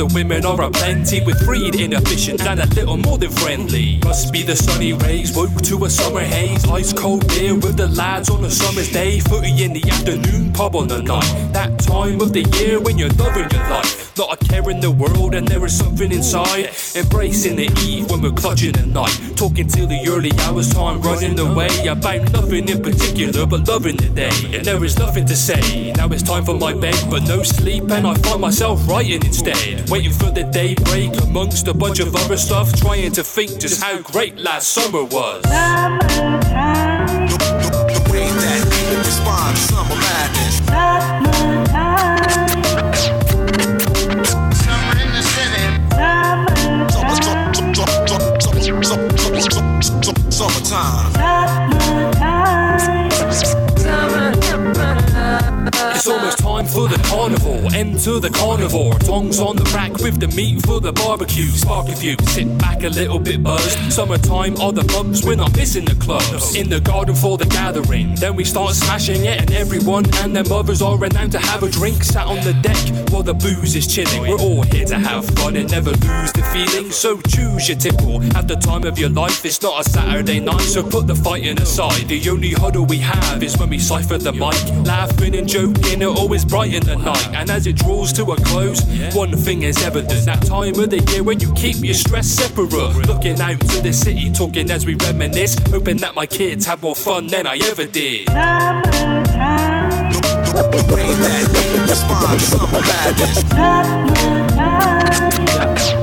the women are a plenty With freed, inefficient, and a little more than friendly. Must be the sunny rays, woke to a summer haze. Ice cold beer with the lads on a summer's day. Footy in the afternoon, pub on the night. That time of the year when you're loving your life. Not a care in the world, and there is something inside. Embracing the eve when we're clutching the night. Talking till the early hours, time running away. About nothing in particular, but loving the day. And there is nothing to say. Now it's time for my bed, but no sleep, and I find myself writing instead. Waiting for the daybreak amongst a bunch of other stuff. Trying to think just how great last summer was. Summertime. Summertime. For the carnival. Enter the carnivore. Tongs on the rack with the meat for the barbecue. Spark a few, sit back a little bit buzzed. Summertime are the pubs, we're not missing the clubs. In the garden for the gathering. Then we start smashing it, and everyone and their mothers are renowned to have a drink. Sat on the deck while the booze is chilling. We're all here to have fun and never lose the feeling. So choose your tipple at the time of your life. It's not a Saturday night, so put the fighting aside. The only huddle we have is when we cipher the mic. Laughing and joking, it always brighten the night. And as it draws to a close, one thing is evident. That time of the year when you keep your stress separate. Looking out to the city, talking as we reminisce. Hoping that my kids have more fun than I ever did. Summertime.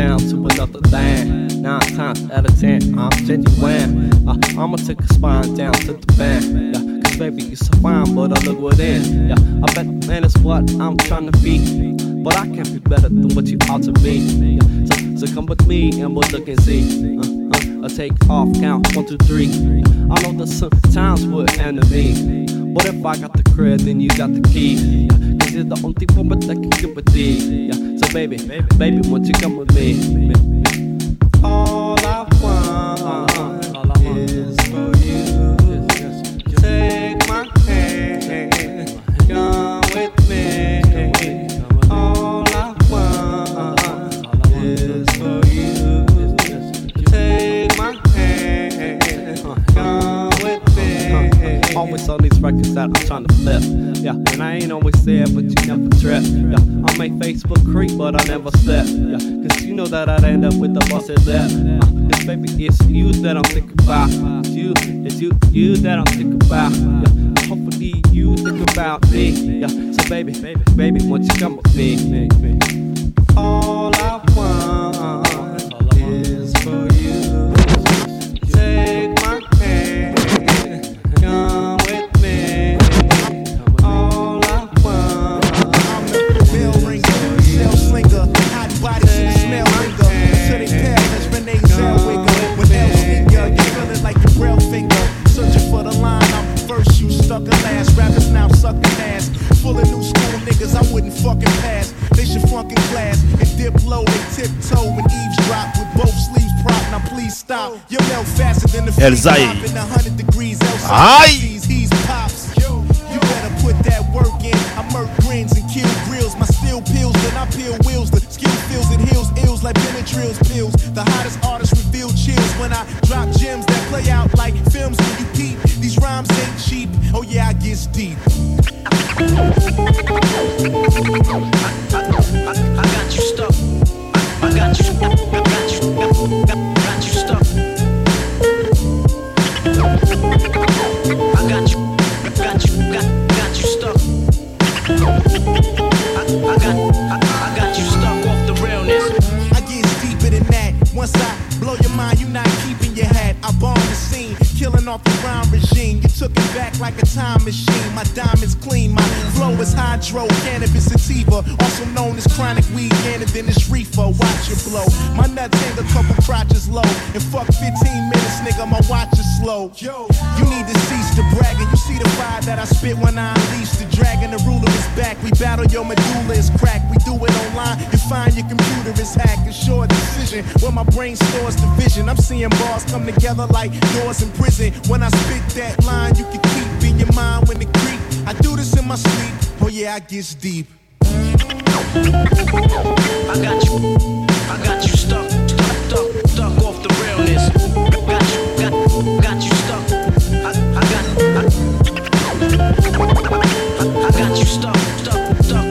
Down to another land. Nine times out of ten, I'm genuine. Uh, I'ma take a spine down to the band. Yeah, Cause baby, you're so fine, but I look within. Yeah, I bet man is what I'm trying to be. But I can't be better than what you ought to be. Yeah, so, so come with me and we'll look and see. Uh, uh, I take off, count one, two, three. I know that sometimes we're enemies. But if I got the credit, then you got the key. Yeah, you're the only woman that can give a D. Yeah, so baby, baby, won't you come with me? All I want records that I'm trying to flip. Yeah, and I ain't always there, but you never trip. Yeah, I make Facebook creep, but I never slip. Yeah, cause you know that I'd end up with a busted lip. Uh, it's baby, it's you that I'm thinking about. It's you, it's you, you that I'm thinking about. Yeah, hopefully you think about me. Yeah, so baby, baby, baby, won't you come with me? All I that work in. I murk grins and kill grills. My steel pills, then I peel wheels. The skill feels and heals ills like Benadryl's pills. The hottest artists reveal chills when I drop gems that play out like films when you peep. These rhymes ain't cheap. Oh yeah, I get deep. Like a time machine. My diamonds is hydro cannabis sativa, also known as chronic weed, and then it's reefer. Watch it blow. My nuts hang a couple crotches low. And fuck 15 minutes, nigga, my watch is slow. Yo, you need to cease the bragging. You see the fire that I spit when I unleash the dragon. The ruler is back. We battle your medulla is cracked. We do it online. You find your computer is hacked. A short decision where my brain stores the vision. I'm seeing bars come together like doors in prison. When I spit that line, you can keep in your mind when it creep. I do this in my sleep. Oh yeah, I gets deep. I got you. I got you stuck, stuck, stuck, stuck off the realness. Got you, got, got you stuck. I, I got, I, I got you stuck, stuck, stuck.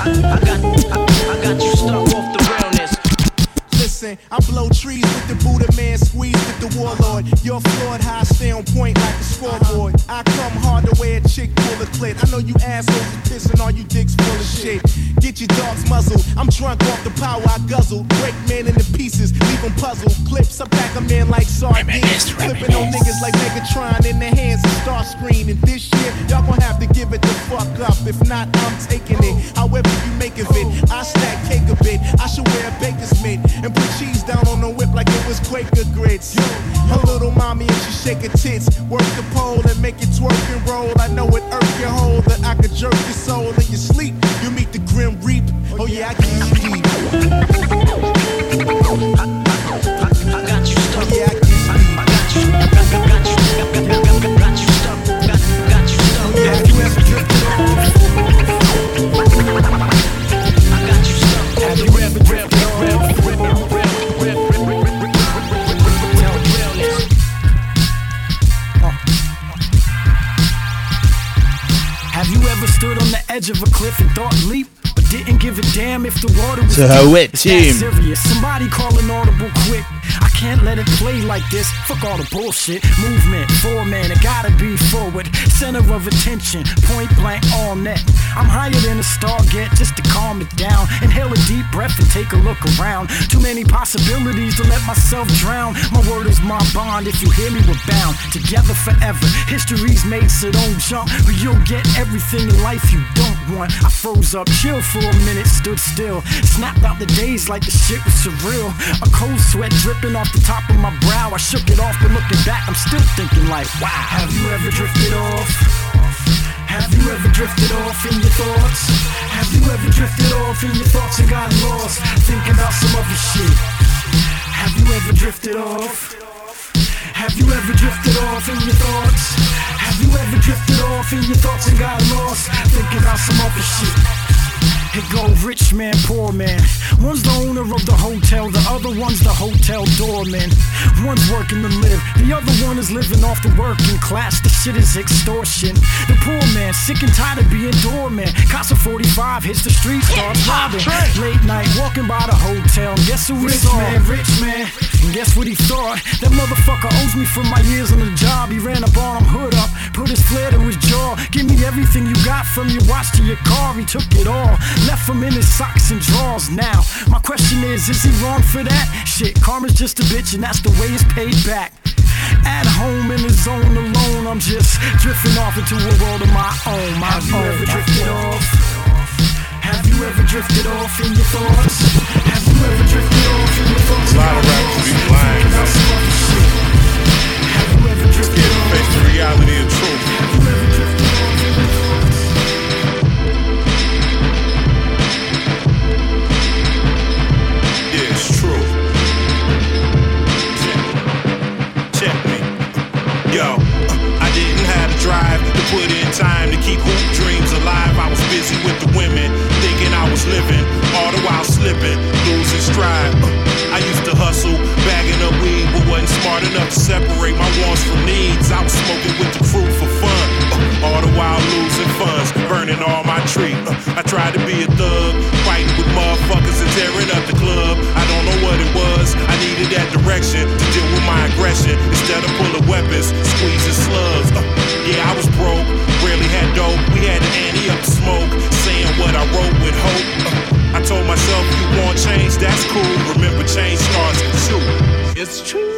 I, I got, I, I got you stuck off the realness. Listen, I blow trees with the Buddha man, squeeze with the warlord. You're floored, how stay on point like a scoreboard. I come hard the way a chick pull a clit. I know you assholes are pissing, all you dicks full of shit. Get your dogs muzzled. I'm drunk off the power I guzzle. Break men into pieces, leave them puzzled. Clips, I pack them in like sardines. Flipping on niggas like Megatron in their hands and star screen. And this year, y'all gon' have to give it the fuck up. If not, I'm taking it. However you make of it, I stack cake a bit. I should wear a baker's mitt and put cheese down on the whip like it was Quaker grits. Her little mommy and she shake her tits. Work the pole and make it twerk and roll. I know it irk your hole that I could jerk your soul in your sleep. You meet the grim reap. Oh yeah, I get deep. Edge of a cliff and thought leap, didn't give a damn if the water was deep? wet team. serious. Somebody call an audible quick. I can't let it play like this. Fuck all the bullshit. Movement, four man, it gotta be forward. Center of attention, point blank all net. I'm higher than a star get just to calm it down. Inhale a deep breath and take a look around. Too many possibilities to let myself drown. My word is my bond. If you hear me, we're bound together forever. History's made, so don't jump. But you'll get everything in life you don't want. I froze up, chill for a minute, stood still. Snapped out the days like the shit was surreal. A cold sweat dripping off the top of my brow. I shook it off, but looking back, I'm still thinking like, wow. Have you ever drifted off? Have you ever drifted off in your thoughts? Have you ever drifted off in your thoughts and got lost? Thinking about some other shit. Have you ever drifted off? Have you ever drifted off in your thoughts? Have you ever drifted off in your thoughts and got lost? Thinking about some other shit. It go rich man, poor man. One's the owner of the hotel, the other one's the hotel doorman. One's working to live, the other one is living off the working class. The shit is extortion. The poor man, sick and tired of being doorman. Casa 45 hits the street, starts robbing. Late night, walking by the hotel. Guess who Rich saw? man, rich man. And guess what he thought? That motherfucker owes me for my years on the job. He ran up on him, hood up, put his flare to his jaw. Give me everything you got from your watch to your car. He took it all, left him in his socks and drawers. Now, my question is, is he wrong for that? Shit, karma's just a bitch, and that's the way it's paid back. At home in the zone alone, I'm just drifting off into a world of my own. My Have you own. ever drifted off? Have you ever drifted off in your thoughts? Have you ever drifted off in your thoughts? A lot of rappers be lying, Thinking about though. some other shit. Have you ever drifted Scared to off? face the reality and truth. Yo, I didn't have the drive to put in time to keep hoop dreams alive. I was busy with the women, thinking I was living, all the while slipping, losing stride. Uh, I used to hustle, bagging up weed, but wasn't smart enough to separate my wants from needs. I was smoking with the crew for all the while losing funds, burning all my tree. Uh, I tried to be a thug, fighting with motherfuckers and tearing up the club. I don't know what it was. I needed that direction to deal with my aggression instead of pulling weapons, squeezing slugs. Uh, yeah, I was broke, rarely had dope. We had to ante up the smoke, saying what I wrote with hope. Uh, I told myself, you want change, that's cool. Remember, change starts with you. It's true.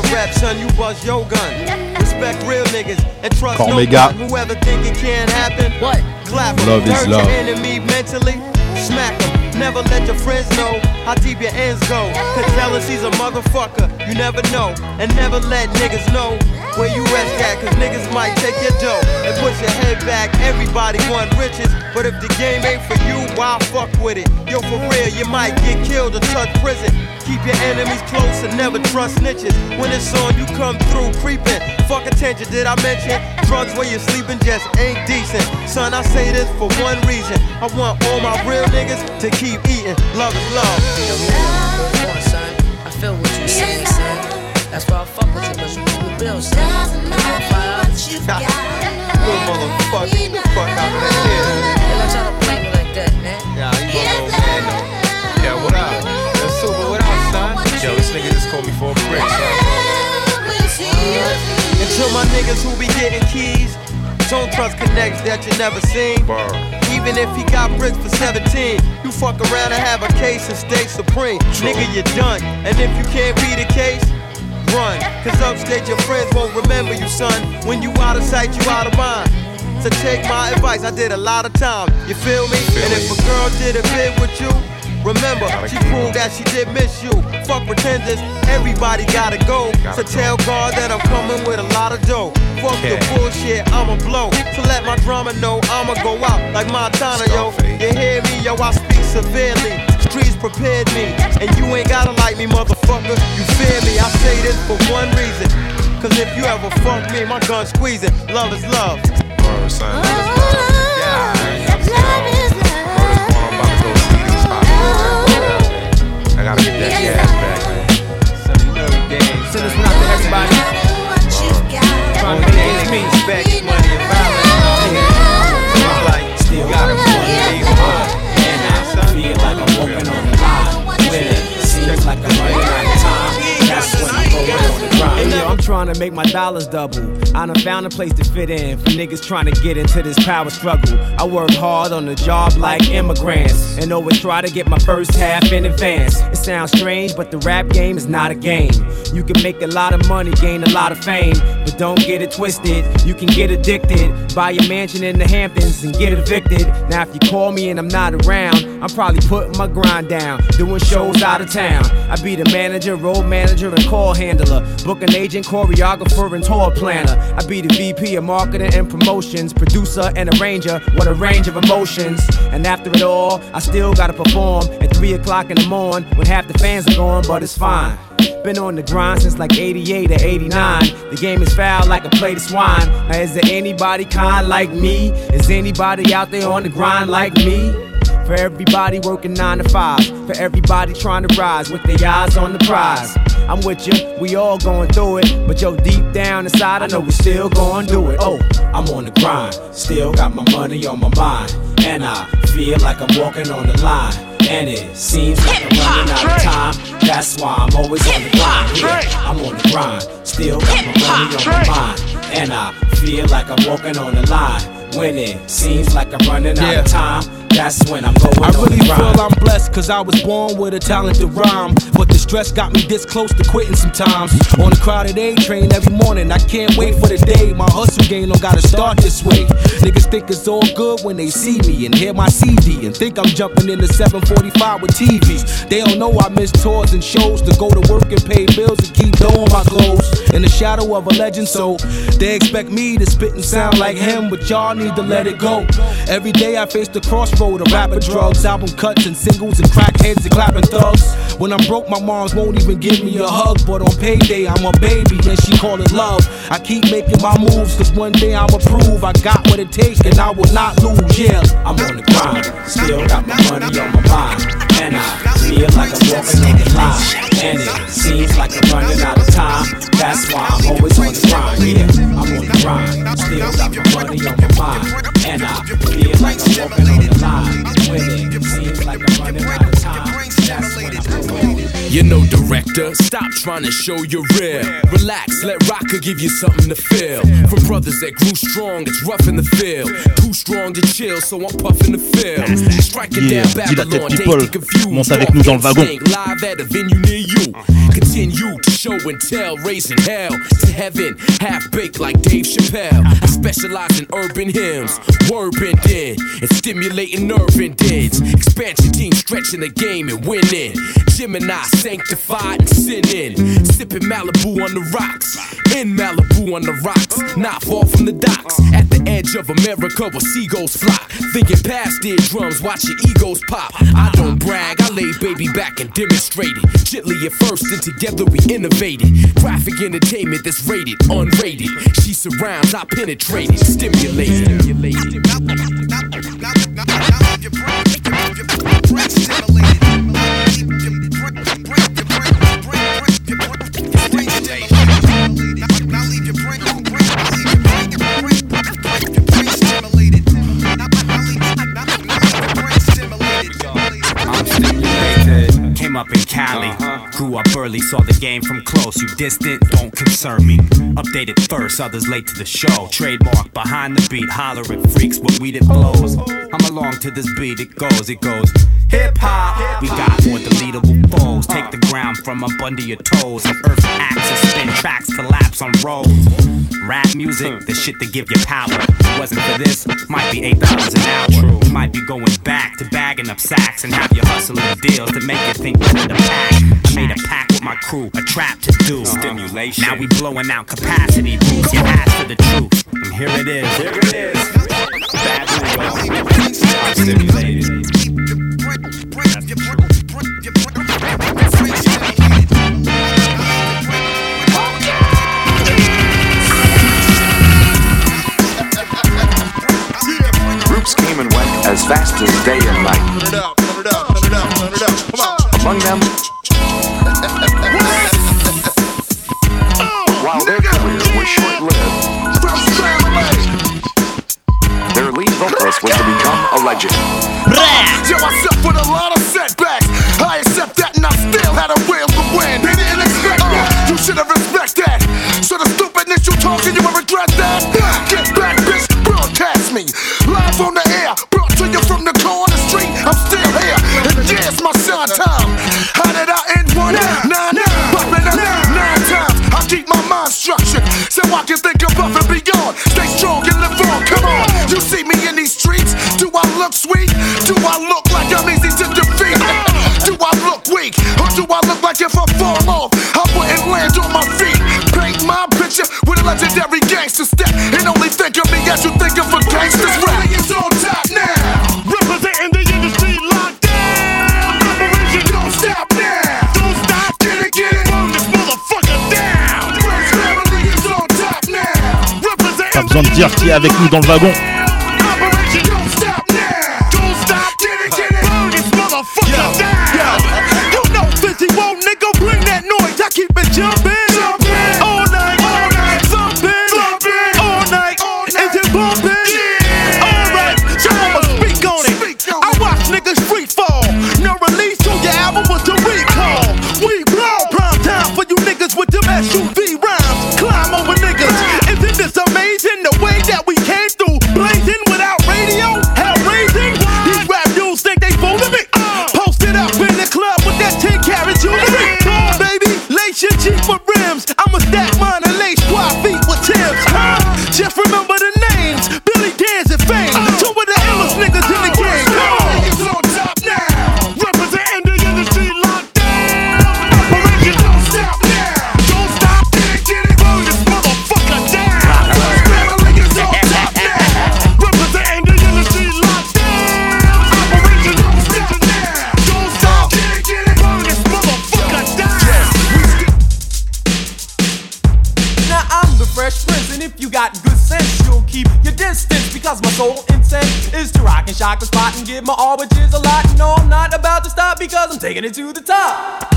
The nigga rap, son. You bust your gun. Respect real niggas and trust Call no me one. Gap. Whoever think it can't happen, What? clap 'em. Love is Hurt love. your enemy mentally, smack 'em. Never let your friends know how deep your ends go. Cause jealousy's a motherfucker, you never know. And never let niggas know where you rest at. Cause niggas might take your dough and put your head back. Everybody want riches, but if the game ain't for you, why fuck with it? Yo, for real, you might get killed or touch prison. Keep your enemies close and never trust snitches. When it's on, you come through creeping. Fuck attention, did I mention? Drugs where you're sleeping just ain't decent. Son, I say this for one reason. I want all my real niggas to keep eating. Love is love. Yo, son. I feel what you saying, son. That's why I fuck with you, but you real, son. You gon' find out you got. Little motherfucker, get the fuck out of here. They don't try to play me like that, man. Yeah, you gonna man. Yeah, what up? Yo, Super, what up, son? Yo, this nigga just called me for a brick, son. Until my niggas who be getting keys. Don't trust connects that you never seen. Even if he got bricks for 17, you fuck around and have a case and stay supreme. Nigga, you're done. And if you can't be the case, run. Cause upstate your friends won't remember you, son. When you out of sight, you out of mind. So take my advice, I did a lot of time. You feel me? and if a girl did a bit with you, remember, she proved that she did miss you. Fuck pretenders, everybody gotta go. So tell God that I'm coming with a lot of dough. Fuck the bullshit, I'ma blow. So let my drama know I'ma go out like Montana, yo. You hear me, yo? I speak severely. Streets prepared me, and you ain't gotta like me, motherfucker. You fear me? I say this for one reason. Cause if you ever fuck me, my gun squeezing. Love is love. Word, son. Love is love. Oh, yeah, Word is I gotta get that gas trying to make my dollars double. I done found a place to fit in for niggas trying to get into this power struggle. I work hard on the job like immigrants and always try to get my first half in advance. It sounds strange, but the rap game is not a game. You can make a lot of money, gain a lot of fame, but don't get it twisted. You can get addicted, buy a mansion in the Hamptons and get evicted. Now, if you call me and I'm not around, I'm probably putting my grind down, doing shows out of town. I be the manager, road manager, and call handler, booking agent, choreographer, and tour planner. I be the VP of marketing and promotions, producer and arranger. What a range of emotions. And after it all, I still gotta perform at 3 o'clock in the morning when half the fans are gone, but it's fine. Been on the grind since like 88 or 89. The game is foul like a plate of swine. Now, is there anybody kind like me? Is anybody out there on the grind like me? For everybody working nine to five. For everybody trying to rise with their eyes on the prize. I'm with you, we all going through it. But yo, deep down inside, I know we still going do it. Oh, I'm on the grind, still got my money on my mind. And I feel like I'm walking on the line. And it seems like I'm running out of time. That's why I'm always on the grind. Yeah, I'm on the grind, still got my money on my mind. And I feel like I'm walking on the line. When it seems like I'm running out of time, that's when I'm going I really feel I'm blessed cause I was born with a talented rhyme. But the stress got me this close to quitting sometimes. On the crowded A train every morning, I can't wait for the day my hustle game don't gotta start this way. Niggas think it's all good when they see me and hear my CD and think I'm jumping in the 745 with TVs. They don't know I miss tours and shows to go to work and pay bills and keep doing my clothes. In the shadow of a legend, so they expect me to spit and sound like him, but y'all need to let it go. Every day I face the crossroad of rapper drugs, album cuts and singles and crackheads and clapping thugs. When I'm broke, my moms won't even give me a hug, but on payday I'm a baby and she call it love. I keep making my moves, cause one day I'ma prove I got what it takes and I will not lose. Yeah, I'm on the grind, still got my money on my mind. And I feel like I'm walking on the line. And it seems like I'm running out of time. That's why I'm always on the grind. Yeah, I'm on the grind, still got my money on my mind. And I feel like I'm walking on the line. When it seems like I'm running out of time. That's when I'm. You know, director, stop trying to show you're real. Relax, let Rocker give you something to feel. From brothers that grew strong, it's rough in the field. Too strong to chill, so I'm puffing the field. Striking Yeah, down dis la tête, Babylon, people. Monte avec nous dans le wagon. Live at a venue near you. Continue to show and tell, raising hell to heaven. Half baked like Dave Chappelle. I specialize in urban hymns, word bending, and stimulating nerve endings. Expansion team stretching the game and winning. Gemini sanctified and sinning. Sipping Malibu on the rocks. In Malibu on the rocks. Not far from the docks. At the edge of America where seagulls flock. Thinking past eardrums, watching egos pop. I don't brag, I lay baby back and demonstrate it. Gently at first, and together we innovated. Graphic entertainment that's rated, unrated. She surrounds, I penetrated, stimulated. I'm stimulated. Came up in Cali. Grew up early, saw the game from close. You distant, don't concern me. Updated first, others late to the show. Trademark behind the beat, hollering freaks with weed it blows. I'm along to this beat, it goes, it goes. Hip hop, we got more deletable foes. Take the ground from up under your toes. And earth axis, spin tracks, collapse on roads. Rap music, the shit that give you power. If it wasn't for this, might be eight dollars an hour. You might be going back to bagging up sacks and have you hustling deals to make you think better the pack. I made a pack with my crew, a trap to do. Stimulation. Now we blowing out capacity, boots. You ask for the truth, and here it is. Here it is. Bad stimulated. As day and night. Among them, while their career was short-lived, their lead vocalist was to become a legend. Yo, I suffered a lot of setbacks. I accept that, and I still had a will to win. Like if I fall off, I wouldn't land on my feet? Paint my picture with a legendary gangster step. And only think of me as you think of a gangster's rap. It's on top now. Representing the industry lockdown. Operation Don't Stop Now. Don't stop. Get it, get it? Burn this motherfucker down. Prince family is on top now. Representing Pas besoin de dire qui est avec nous dans le wagon. Shock the spot and give my all, which is a lot. No, I'm not about to stop because I'm taking it to the top.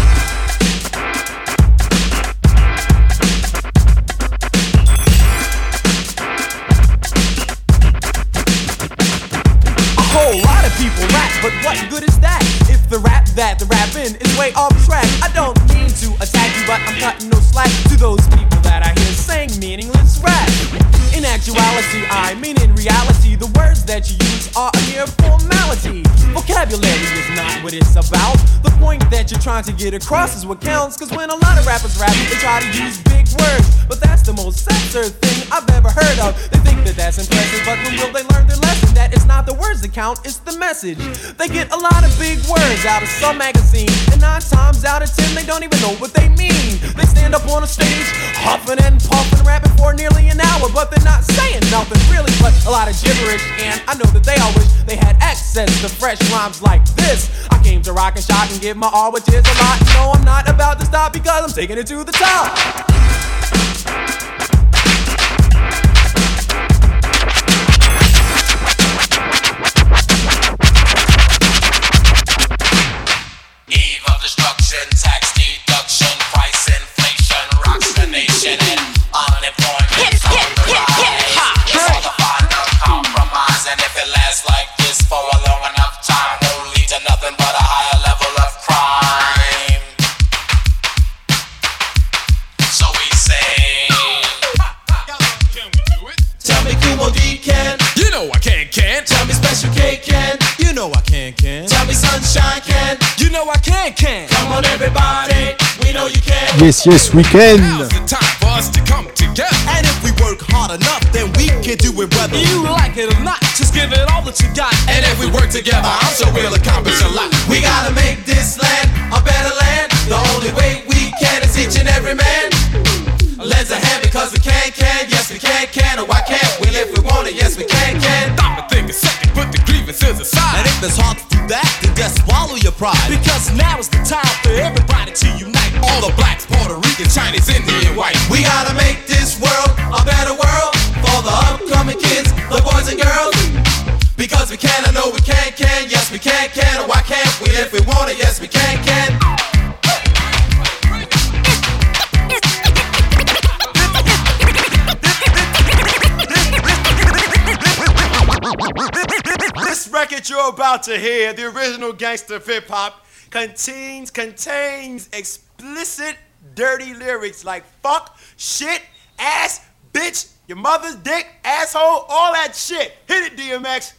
A whole lot of people rap, but what good is that? If the rap that the rapping is way off track, I don't mean to attack you, but I'm cutting no slack to those people that I hear saying meaningless rap. In actuality, I mean in reality, the words that you use are a mere formality. Vocabulary is not what it's about. The point that you're trying to get across is what counts. Cause when a lot of rappers rap, they try to use big words. But that's the most censored thing I've ever heard of. They think that that's impressive, but when will they learn their lesson? That it's not the words that count, it's the message. They get a lot of big words out of some magazine, and nine times out of ten, they don't even know what they mean. They stand up on a stage, huffing and puffing, rapping for nearly an hour, but they're not saying nothing really, but a lot of gibberish. And I know that they all wish they had access to fresh rhymes like this. I came to rock and shock and give my all, which is a lot. No, I'm not about to stop because I'm taking it to the top. Can. Tell me can. You know I can, can. Tell me Sunshine can. You know I can, can. Come on, everybody. We know you can. Yes, yes, we can. Now's the time for us to come together. And if we work hard enough, then we can do it whether You like it or not, just give it all that you got. And if we work together, I'm sure we'll accomplish a lot. We gotta make this land a better land. The only way we can is each and every man. Lends a hand because we can, can, yes we can, can, or why can't we if we want it, yes we can, can. Stop and And if it's hard to do that, then just swallow your pride. Because now is the time for everybody to unite. All the blacks, Puerto Ricans, Chinese, Indian, white. We gotta make this world a better world for the upcoming kids, the boys and girls. Because we can, I know we can, can, yes we can, can, or why can't we if we want it, yes we can, can. Record you're about to hear, the original gangster of hip hop, contains contains explicit, dirty lyrics like fuck, shit, ass, bitch, your mother's dick, asshole, all that shit. Hit it, DMX.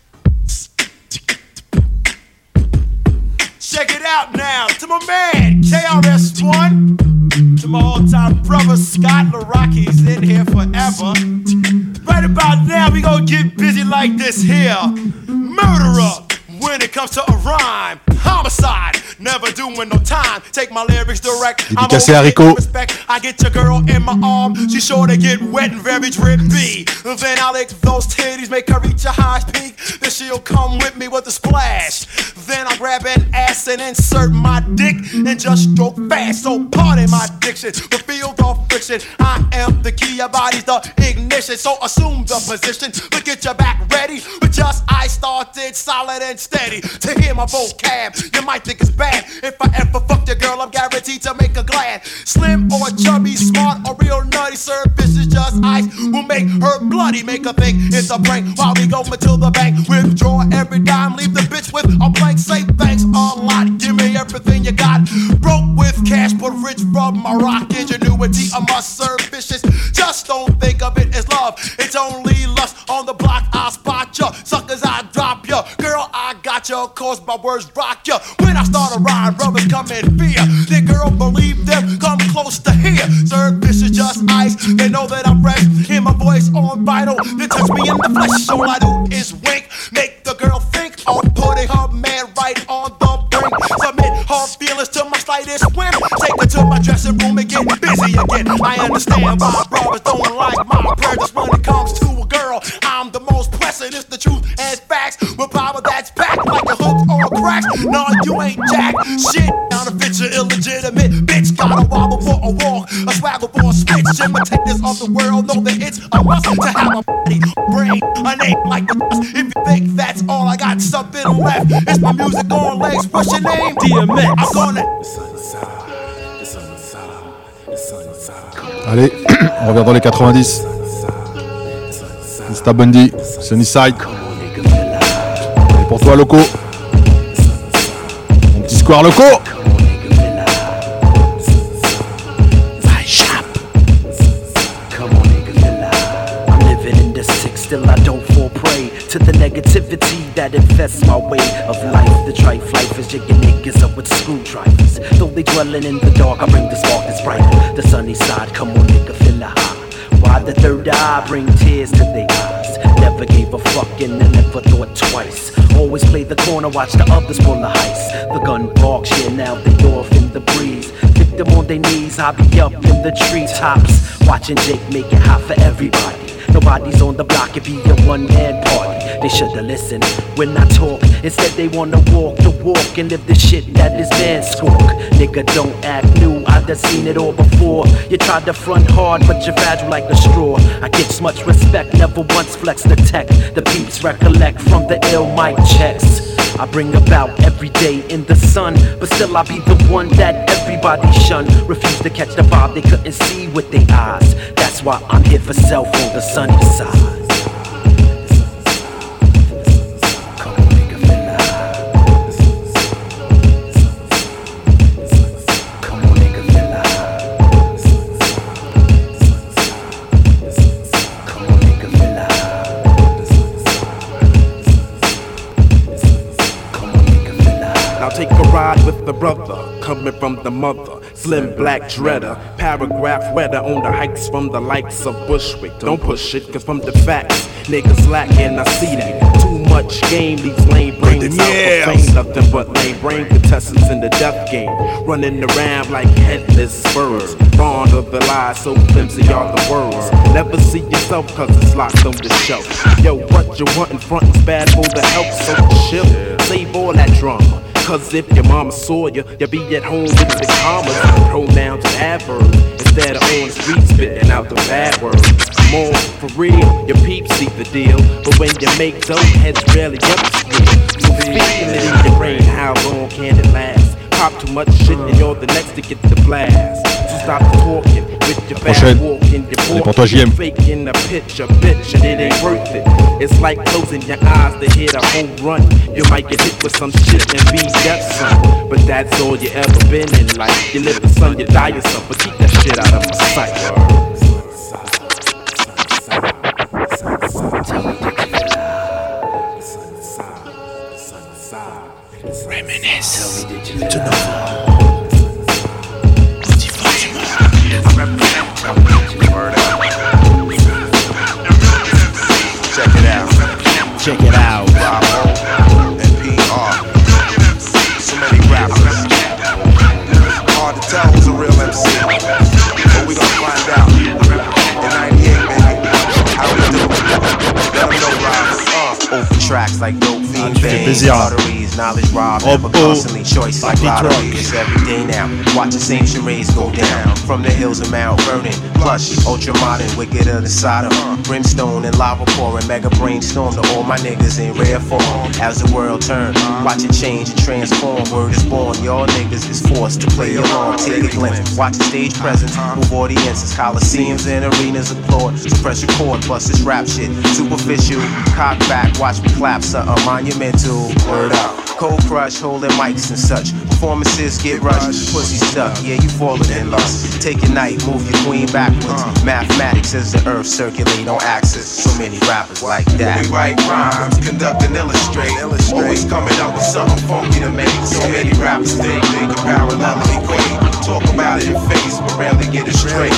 Check it out now. To my man, KRS-One. To my all-time brother, Scott LaRocky's in here forever. Right about now, we gonna get busy like this here. Murderer. When it comes to a rhyme, homicide, never doing no time. Take my lyrics direct. I'm Dédicacé à always Rico. respect. I get your girl in my arm. She sure to get wet and very drippy. Then I'll lick those titties, make her reach a high peak. Then she'll come with me with a splash. Then I grab an ass and insert my dick and just stroke fast. So pardon my diction, the field of friction. I am the key, your body's the ignition. So assume the position, but get your back ready. But just I started solid and steady. To hear my vocab, you might think it's bad. If I ever fuck your girl, I'm guaranteed to make her glad. Slim or chubby, smart or real nutty, service is just ice. Will make her bloody, make her think it's a prank. While we go into the bank, withdraw every dime, leave the bitch with a blank. Say thanks a lot, give me everything you got. Broke with cash, but rich from my rock ingenuity. I must serve vicious. Just don't think of it as love. It's only lust on the block. I spot ya, suckers. I drop ya, cause my words rock ya. When I start a rhyme, brothers come in fear. The girl believe them, come close to here. Sir, this is just ice, they know that I'm fresh. Hear my voice on vinyl, they touch me in the flesh. All I do is wink, make the girl think On putting her man right on the brink. Submit her feelings to my slightest whim. Take her to my dressing room and get busy again. I understand why brothers don't like my prayers when it comes to a girl. I'm the most pressing, it's the truth and facts. With power that's packed like a hook or a crack. No, you ain't jack. Shit, down to fit your illegitimate bitch. Gotta wobble for a walk, a swagger for a switch. Imitators of the world know that it's a must to have a body, brain, a name like the dust. If you think that's all I got, something left. It's my music on legs. What's your name? DMX. I'm gonna. Allez, on revient dans les 90. Mr. Bundy, Sunnyside. Et pour toi, Loco. Mon petit square Loco. The still I don't fall prey to the negativity that infests my way of life. The trife life is jigging niggas up with screwdrivers. Though they dwelling in the dark, I bring the spark that's. The sunny side, come on, nigga, villa. Why the third eye bring tears to their eyes? Never gave a fuck and never thought twice. Always play the corner, watch the others pull the heist. The gun barks, yeah, now they off in the breeze. Victim on their knees, I be up in the treetops. Watching Jake make it hot for everybody. Nobody's on the block, it be a one man party. They shoulda listened when I talk. Instead, they wanna walk the walk and live the shit that is man squawk. Nigga, don't act new, I done seen it all before. You tried to front hard, but you're fragile like a straw. I get much respect, never once flex the tech. The peeps recollect from the ill mic checks. I bring about every day in the sun, but still I be the one that everybody shun. Refuse to catch the vibe they couldn't see with their eyes. That's why I'm here for self on the sunny side. The brother, coming from the mother. Slim black dreader, paragraph weather on the hikes from the likes of Bushwick. Don't push it, cause from the facts, niggas lacking, I see that. Too much game, these lame brains out for fame. Nothing but lame brain contestants in the death game. Running around like headless birds. Fond of the lies, so flimsy are the words. Never see yourself cause it's locked on the shelf. Yo, what you want in front is bad for the health, so chill. Save all that drama. Cause if your mama saw you, you'd be at home with the commas, pronouns and adverbs, instead of on the street spitting out the bad words. Come on, for real, your peeps see the deal, but when you make those heads barely up the street. So feel it in your brain, how long can it last? Pop too much shit and you're the next to get the blast. So stop talking with your bad prochaine. walking, Elle est your pour toi, faking a picture, bitch, and it ain't worth it. It's like closing your eyes to hit a home run. You might get hit with some shit and be death, son. But that's all you ever been in life. You live the sun, you die yourself, but keep that shit out of my sight. Reminisce. Check Check it out. So many rappers. Hard to tell who's a real MC. But we find out. In 98, baby. How we do? Know. Uh. Over tracks like dope fiend veins, arteries, knowledge rob, Oh, ever oh. constantly choice like Party lotteries. Every day now, watch the same charades go down. From the hills of Mount Vernon, plush, ultra modern, wicked wickeder than Sodom. Brimstone and lava pouring, mega brainstorm to all my niggas in rare form. As the world turns, watch it change and transform. Word is born, y'all niggas is forced to play along. Take a glimpse, watch the stage presence, move audiences, coliseums and arenas applaud. Suppress record, bust this rap shit, superficial. Cock back, watch me clap something monumental. Word up. Cold crush, holding mics and such. Performances get rushed, pussy stuck. Yeah, you falling in lust. Take your night, move your queen backwards. Uh. Mathematics is the earth circulate on axis. So many rappers like that. We write rhymes, conduct and illustrate. Always coming up with something funky to make. So many rappers think they can parallel and equate. Talk about it in face, but rarely get it straight.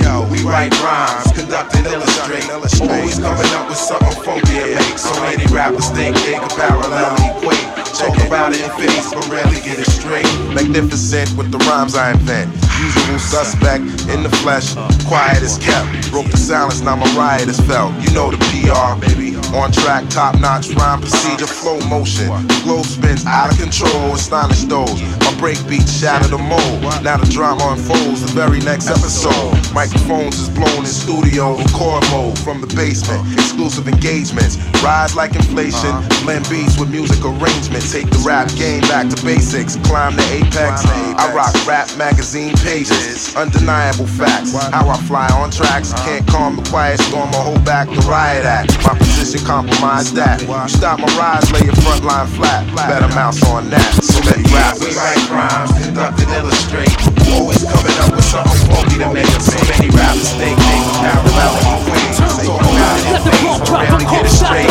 Yo, we write rhymes, conduct and illustrate. Always coming up with something funky to make. So many rappers think they can parallel and equate. Talk about it in face, but rarely get it straight. Magnificent with the rhymes I invent. Usual suspect in the flesh, quiet as kept. Broke the silence, now my riot is felt. You know the PR, baby. On track, top notch rhyme procedure, flow motion. The spins out of control, astonish those. My break beats shatter the mold. Now the drama unfolds, the very next episode. Microphones is blown in studio, record mode from the basement. Exclusive engagements, rise like inflation. Blend beats with music arrangement. Take the rap game back to basics, climb the apex. I rock rap magazine pages, undeniable facts. How I fly on tracks, can't calm the quiet storm or hold back the riot act. My position compromise that. You stop my rise, lay your front line flat. Better mouse on that. So let rap. We write rhymes, conduct and illustrate. Always coming up with something funky to make us so many rappers think they parallel and queens. Talk about it in face, but rarely get it straight.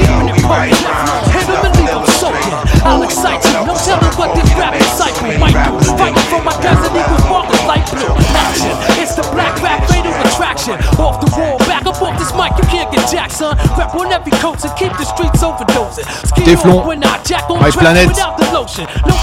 You know, we write rhymes, conduct and illustrate. I'll excite you. No telling what this rap disciple might do. Fighting for my cousin equals sparkles light blue. Action. It's the black rap fatal attraction. Off the wall, back up off this mic, you can't get jack, son. Rap on every coast and keep the streets overdosing. Ski Teflon. off when I jack on track without the lotion. No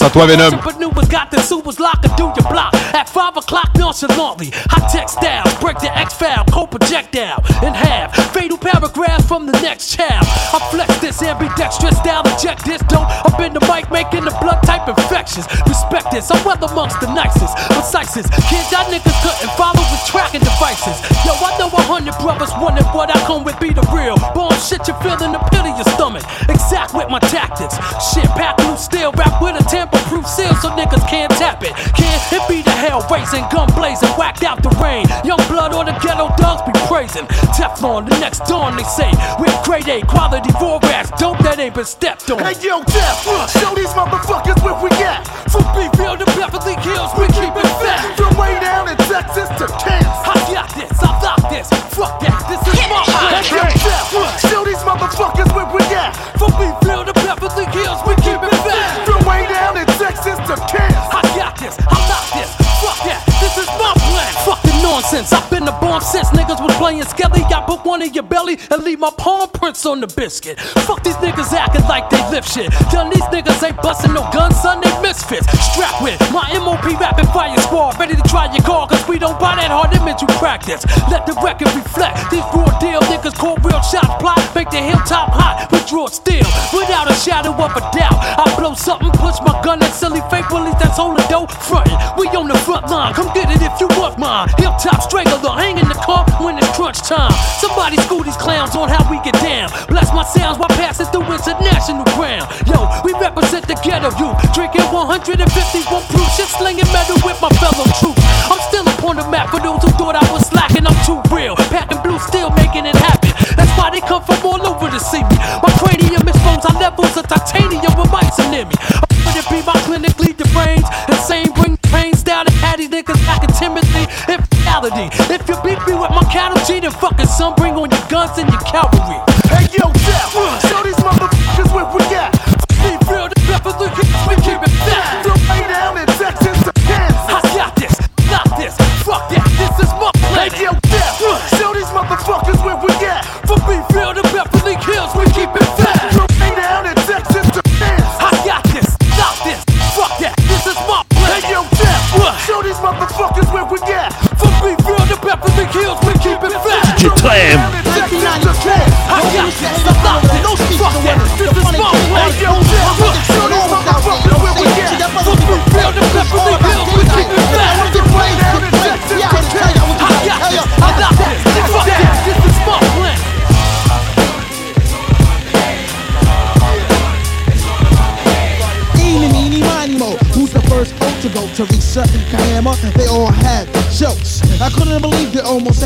à toi, Venom. Entrepreneurs got the supers locked and do your block. At 5 o'clock nonchalantly. High tech styles. Break the X file. Cold projectile. In half. Fatal paragraphs from the next child. I flex this ambidextrous style. Eject this dope. Up in the mic making the blood type infections. Respect this. I'm well amongst the nicest. Precisest. Kids, y'all niggas couldn't follow with tracking devices. Yo, I know a hundred brothers wondering what I come with be the real. Bomb shit you feel in the pit of your stomach. Exact with my tactics. Shit, pack loose steel. Rap with a tamper proof seal so niggas can't tap it. Can't it be the hell raising, gun blazing, whacked out the rain. Young blood or the ghetto dogs be praising. Teflon, the next dawn they say. We're grade eh? A, quality raw rats. Dope that ain't been stepped on. Hey yo, Jeff, uh, show these motherfuckers where we at. From Beeville to Beverly Hills, we keep it fat. From way down in Texas to Kansas. I got this, I got this. Fuck that, this is my Hey yo, plan. Jeff, uh, uh, show these motherfuckers where we at. From Beeville to Beverly Hills, we keep it fat. From way down in Texas to Kansas. I got this, I got this. Fuck that, this is my plan. Fuck the nonsense, I've been the bomb since niggas playing Skelly. I put one in your belly and leave my palm prints on the biscuit. Fuck these niggas acting like they lift shit. Tell these niggas ain't busting no guns, son, they misfits. Strap with my MOP rapid fire squad, ready to try your car, cause we don't buy that hard image you practice. Let the record reflect these raw deal niggas call real shots, plot, make the hilltop hot, withdraw still, without a shadow of a doubt. I blow something, push my gun at silly fake bullies that's holding dope, frontin'. We on the front line, come get it if you want mine. Hilltop strangler, hang in the car when it's crunch time. Somebody school these clowns on how we get down. Bless my sounds while passing through international ground. Yo, we represent the ghetto youth, drinking 151 proof, shit slinging metal with my fellow troops. I'm still upon the map for those who thought I was slacking. I'm too real, packing blue, still making it happen. That's why they come from all over to see me.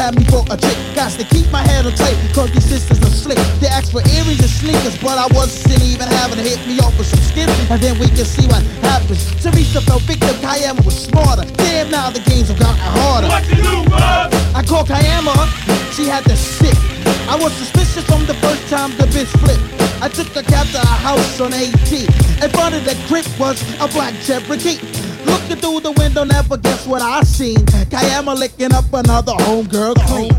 Had me for a trick. Got to keep my head on tight, cause these sisters are slick. They asked for earrings and sneakers, but I wasn't even having to hit me off with some skin. And then we can see what happens. Teresa fell victim, Kayama was smarter. Damn, now the games have gotten harder. What you do, bud? I called Kayama, she had the sick. I was suspicious from the first time the bitch flipped. I took the cab to a house on AT. In front of the crib was a black Cherokee. Looking through the window, never guess what I seen. Kayama licking up another homegirl clean.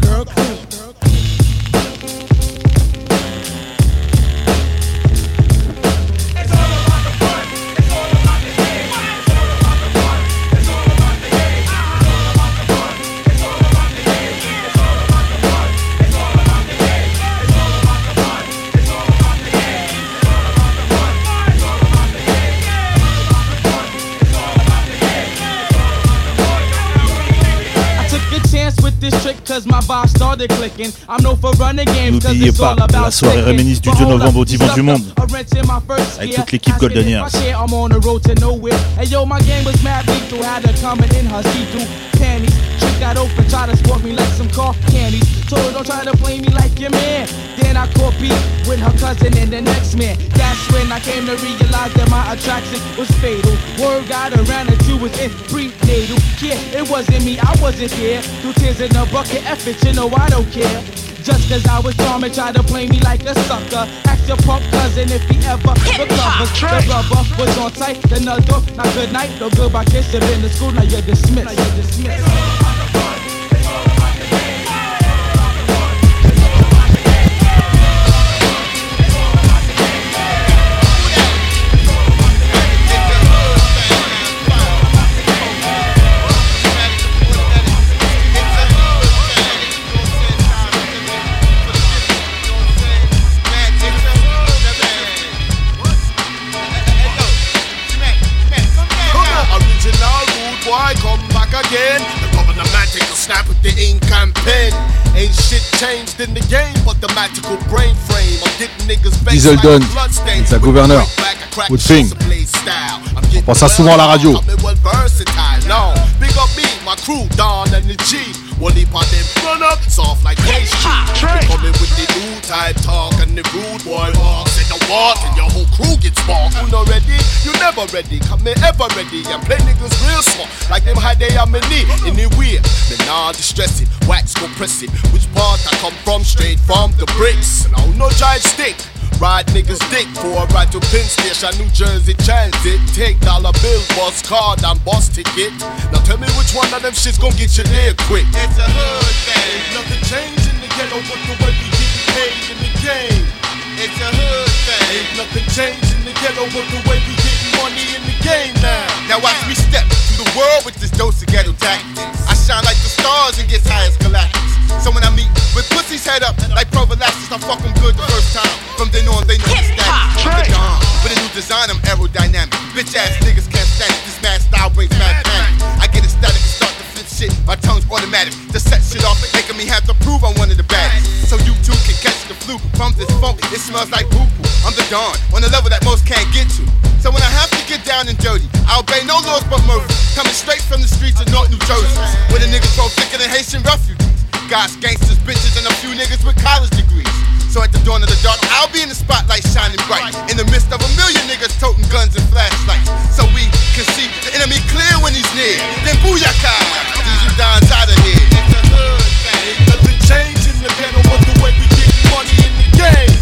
Cause my vibe started clicking. I'm known for running games cause it's pas all about la soirée réminisce du But 2 hold up, novembre au Divan du Monde. Avec toute l'équipe Golden Years. I'm on the road to nowhere. Hey yo, my game was mad big, so had her coming in her see-through panties. Trick got open, try to sport me like some car candies. Told her don't try to play me like your man. Then I caught beat with her cousin and the next man. That's when I came to realize that my attraction was fatal. Word got around that you was in prenatal. Yeah, it wasn't me, I wasn't there. Threw tears in a bucket, F it, you know I don't care. Just cause I was charming, try to play me like a sucker. Ask your punk cousin if he ever recovers. The rubber was on tight, another not good night, no goodbye kiss. You've been to school, now you're dismissed. Now you're dismissed. Bloodstains. sa gouverneur. Woodfing. On pense ça souvent à la radio. well versatile, no. Big up me, my crew, Don and the G. One heap of them run up, soft like pastry. Coming with the new type talk and the rude boy walks in the walk and your You not ready? You never ready. Come here ever ready and play niggas real smart like them high they am in knee. Anyway, me nah distress it, wax go press it. Which part I come from? Straight from the bricks. And I don't no jive stick. Ride niggas dick for a ride to Penn Station, New Jersey Transit. Take dollar bill, bus card, and bus ticket. Now tell me which one of them shits gon' get you there quick. It's a hood thing. Nothing changed in the ghetto but the way we get paid in the game. It's a hood thing. Ain't nothing changed ghetto but the way we get money in the game now. Now watch me step through the world with this dose of ghetto tactics. I shine like the stars and get high as galactics. So when I meet with pussies head up like prophylaxis, I fuck 'em good the first time. From then on, they know the status. The Don. With a new design, I'm aerodynamic. Bitch ass niggas can't stand it. This mad style brings mad panic. I get ecstatic and start to shit. My tongue's automatic. To set shit off, making me have to prove I'm one of the baddest. So you too can catch the flu from this funk. It smells like poo poo. I'm the Don on the level that most can't get to. So when I have to get down and dirty, I obey no laws but Murphy. Coming straight from the streets of North New Jersey, where the niggas grow thicker than Haitian refugees. Guys, gangsters, bitches, and a few niggas with college degrees. So at the dawn of the dark, I'll be in the spotlight shining bright. In the midst of a million niggas toting guns and flashlights. So we can see the enemy clear when he's near. Then booyaka, dons out of here. It's a hood thing. Nothing changed in the ghetto but the way we get money in the game.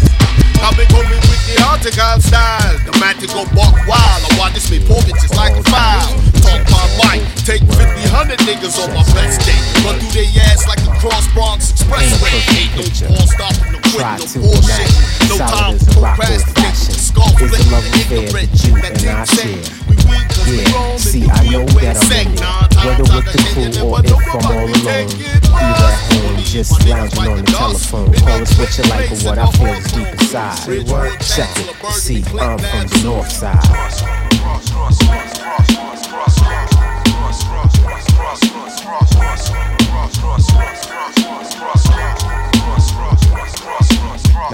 I've been going with the article style. The man to go buck wild. I want this me poor bitches like a file. Talk my mic, take 50, 100 niggas on my best day. Run through their ass like the Cross Bronx Expressway. Ain't no pause stopping, no Try quitting, to no bullshit. No time as for a rock fashion. Is the flipping, love affair ignorant. that you That and I team share. say, we weak 'cause we Yeah, wrong, see, and I we know wear that I'm sack. in Nah, with the crew or if I'm all alone. Either at just lounging on the telephone. Call us what you like, but what I feel is deep inside. Check it, see, I'm from the north side.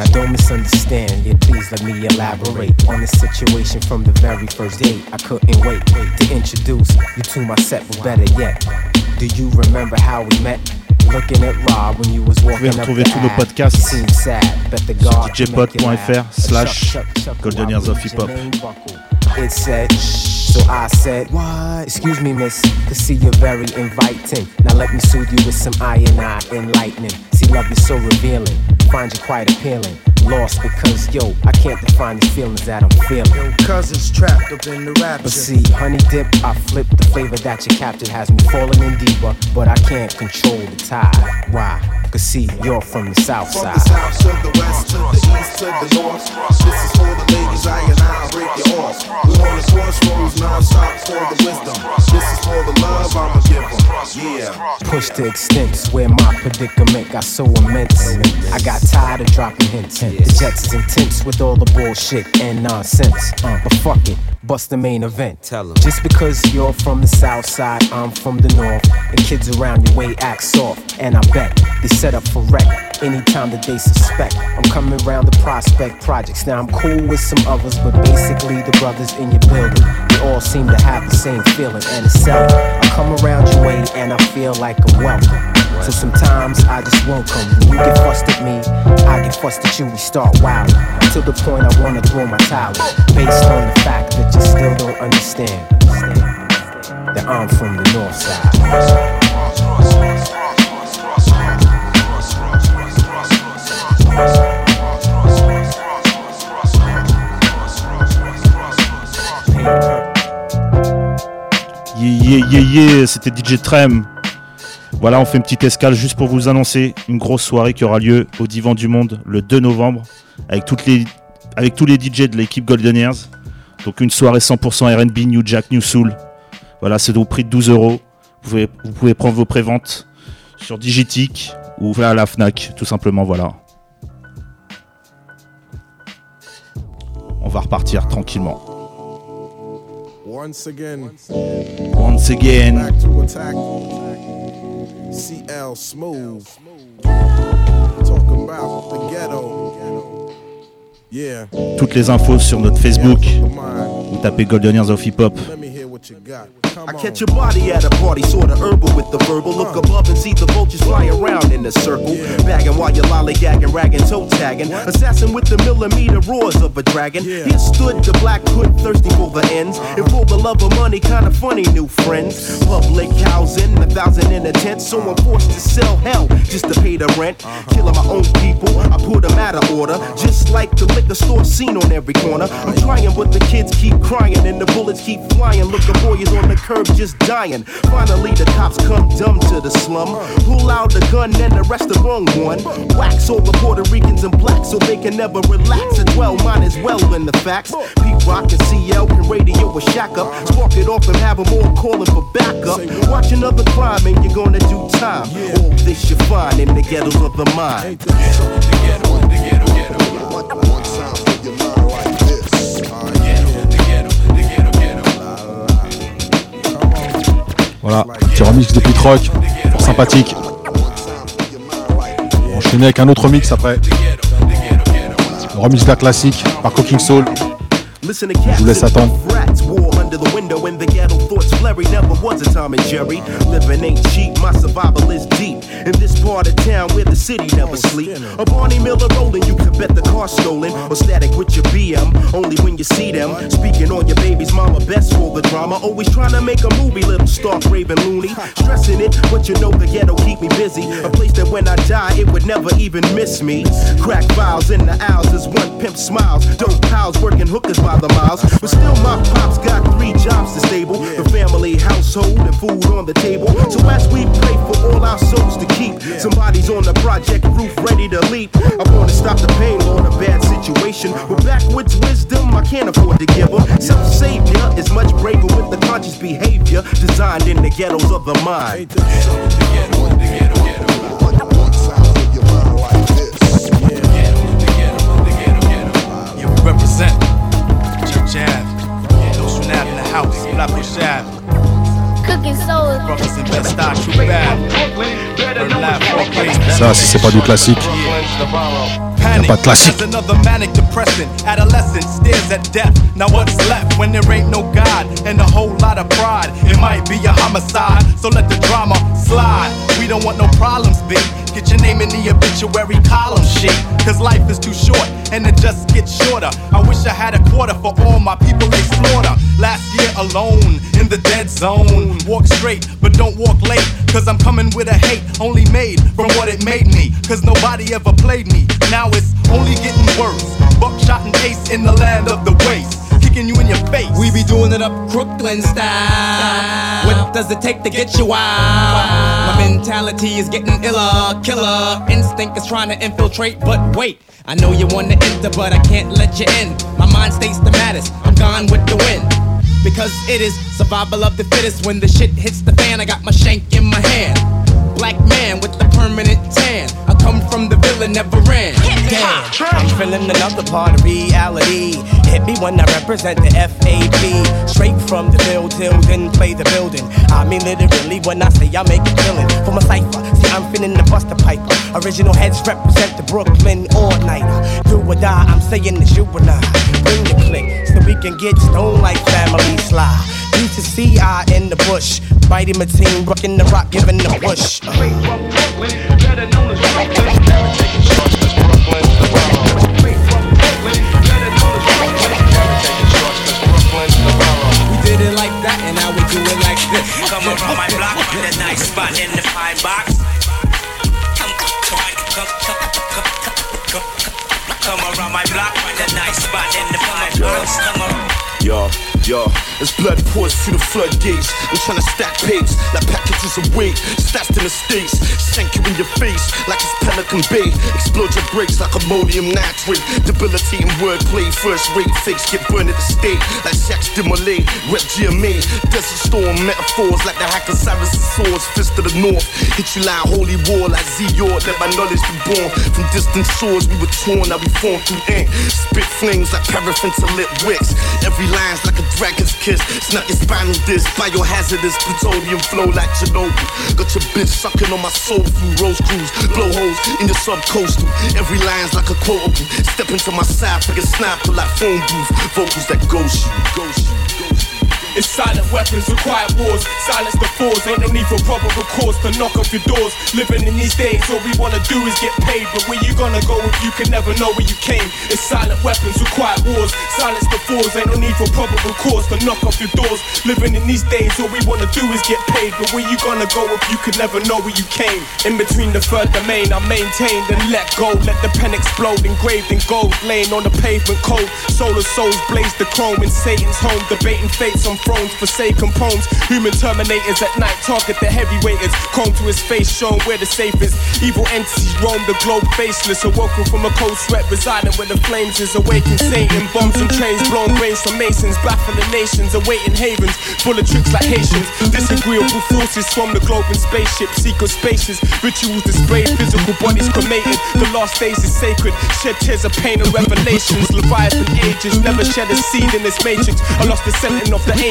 Now don't misunderstand, yeah, please let me elaborate on the situation from the very first date. I couldn't wait to introduce you to my set, but better yet, do you remember how we met? Looking at Rob when you was Vous walking pouvez up retrouver the tous nos podcasts sur djpod.fr slash Golden Years of Hip Hop. It said, so I said, what? Excuse me, miss, to see you're very inviting. Now let me soothe you with some iron eye enlightening. See, love is so revealing, find you quite appealing. Lost because, yo, I can't define these feelings that I'm feeling. Yo, Cousins trapped up in the rapture. But see, honey dip, I flip the flavor that you captured has me falling in deeper, but I can't control the tide. Why? Cause see, you're from the south From side. the south to the west, to the east, to the north. This is for the ladies, I and I break you off. We on the crossroads, non-stop for the wisdom. This is for the love I'ma give 'em. Yeah. Push to extents where my predicament got so immense. I got tired of dropping hints. The Jets is intense with all the bullshit and nonsense. Uh, but fuck it, bust the main event. Tell 'em. Just because you're from the south side, I'm from the north. And kids around your way act soft. And I bet they set up for wreck anytime that they suspect. I'm coming around the prospect projects. Now I'm cool with some others, but basically the brothers in your building, they all seem to have the same feeling and it's seldom. I come around your way and I feel like I'm welcome. So sometimes I just won't come. You get fussed at me, I get fussed at you. We start wild to the point I wanna throw my towel. Based on the fact that you still don't understand that I'm from the north side. Yeah, yeah, yeah, yeah, c'était DJ Trem. Voilà, on fait une petite escale juste pour vous annoncer une grosse soirée qui aura lieu au Divan du Monde le 2 novembre avec, toutes les, avec tous les DJ de l'équipe Golden Years. Donc une soirée 100% RB, New Jack, New Soul. Voilà, c'est au prix de 12 euros. Vous pouvez, vous pouvez prendre vos préventes sur Digitic ou à la Fnac, tout simplement. Voilà. On va repartir tranquillement. Once again. Once again. Back to attack. CL Smooth. Talking about the ghetto. Yeah. Toutes les infos sur notre Facebook. Vous tapez Golden Years of Hip Hop. Let me hear what you got. I catch your body at a party, sorta herbal with the verbal. Look above and see the vultures fly around in a circle. Bagging while you're lollygagging, ragging, toe tagging. Assassin with the millimeter roars of a dragon. Here stood the black hood, thirsty for the ends. And for the love of money, kinda funny, new friends. Public housing, a thousand in a tent. So I'm forced to sell hell just to pay the rent. Killing my own people, I put them out of order. Just like the liquor store scene on every corner. I'm trying, but the kids keep crying and the bullets keep flying. Look, the boy is on the curb just dying. Finally, the cops come dumb to the slum. Pull out the gun and arrest the wrong one. Wax all the Puerto Ricans and blacks so they can never relax. And dwell, mine as well in the facts. Pete Rock and CL can radio a shack up. Spark it off and have them all calling for backup. Watch another crime and you're gonna do time. All this you find in the ghettos of the mind. Voilà, petit remix de Pit Rock pour sympathique. On avec un autre mix après. Le remix d'un classique par Cooking Soul. Je vous laisse attendre. Under the window and the ghetto thoughts flurry. Never was a Tom and Jerry. Living ain't cheap, my survival is deep. In this part of town where the city never sleep. A Barney Miller rolling, you could bet the car's stolen. Or static with your BM, only when you see them. Speaking on your baby's mama, best for the drama. Always trying to make a movie, little stark raving loony. Stressing it, but you know the ghetto keep me busy. A place that when I die, it would never even miss me. Crack files in the aisles as one pimp smiles. Dope pals working hookers by the miles. But still, my pops got three jobs to stable. The family, household, and food on the table. So as we pray for all our souls to keep, somebody's on the project roof ready to leap. I wanna stop the pain on a bad situation. But backwards wisdom, I can't afford to give her. Self savior is much braver with the conscious behavior designed in the ghettos of the mind. You represent Church house, Flatbush Ave. Cooking soul. Brothers in Best Style, True Bad. Bird Lab, Fort Greene. Ça, si c'est pas du classique, y a pas de classique. Another manic depressant. Adolescent stares at death. Now what's left when there ain't no God and a whole lot of pride? It might be a homicide, so let the drama slide. We don't want no problems, Get your name in the obituary column shit. Cause life is too short and it just gets shorter. I wish I had a quarter for all my people they slaughter. Last year alone in the dead zone. Walk straight, but don't walk late. Cause I'm coming with a hate only made from what it made me. Cause nobody ever played me. Now it's only getting worse. Buckshot and ace in the land of the waste. Kicking you in your face. We be doing it up Brooklyn style. What does it take to get you wild? My mentality is getting iller, killer. Instinct is trying to infiltrate, but wait. I know you wanna enter, but I can't let you in. My mind stays the maddest. I'm gone with the wind. Because it is survival of the fittest. When the shit hits the fan, I got my shank in my hand. black man with the permanent tan. I come from the villain never ran. Damn. I'm feeling another part of reality. Hit me when I represent the FAB. Straight from the build till then play the building. I mean literally when I say I make a killing for my cipher. See, I'm feeling the buster piper. Original heads represent the Brooklyn all nighter. Do or die, I'm saying and I. Bring the click so we can get stoned like family sly. B to C, I in the bush. Mighty Mateen, rocking the rock, giving the push. We did it like that, Come around my block with a nice spot in the pine box. Come, come, come, come, come, come, come, come around my block with a nice spot in the pine box. Come around. Yo, yo, as blood pours through the floodgates, I'm trying to stack papes like packages of weight, stashed in the states, shank you in your face like it's Pelican Bay, explode your brakes like ammonium nitrate, debilitating wordplay, first rate fakes get burned at the stake like Jacques de Molay, rep GMA, desert storm metaphors like the hacker Cyrus swords, fist of the north, hit you like holy war like Z-Yor, let my knowledge be born. From distant shores, we were torn, now we formed through ink, spit flames like paraffin to lit wicks, every line's like a dragon's kiss. Snap your spinal disc, biohazardous plutonium flow like Chernobyl. Got your bitch sucking on my soul through rose crews, blowholes in your subcoastal. Every line's like a quotable. Step into my side, freaking sniper like phone booth. Vocals that ghost you, ghost you. It's silent weapons with quiet wars. Silence the fours, ain't no need for proper recourse to knock off your doors. Living in these days, all we wanna do is get paid. But where you gonna go if you can never know where you came? It's silent weapons with quiet wars. Silence the fours, ain't no need for proper recourse to knock off your doors. Living in these days, all we wanna do is get paid. But where you gonna go if you can never know where you came? In between the third domain, I maintained and let go. Let the pen explode, engraved in gold, laying on the pavement cold. Solar souls blaze the chrome in Satan's home, debating fates on thrones, forsaken poems. Human terminators at night target the heavyweighters. Chrome to his face, shown where the safe is. Evil entities roam the globe faceless, awoken from a cold sweat, residing where the flames is. Awaken Satan, bombs and trains, blown brains from masons, baffling nations, awaiting havens, full of tricks like Haitians. Disagreeable forces from the globe in spaceships, secret spaces, rituals displayed, physical bodies cremated. The last days is sacred, shed tears of pain and revelations. Leviathan ages, never shed a seed in this matrix. I lost the scenting of the ancients,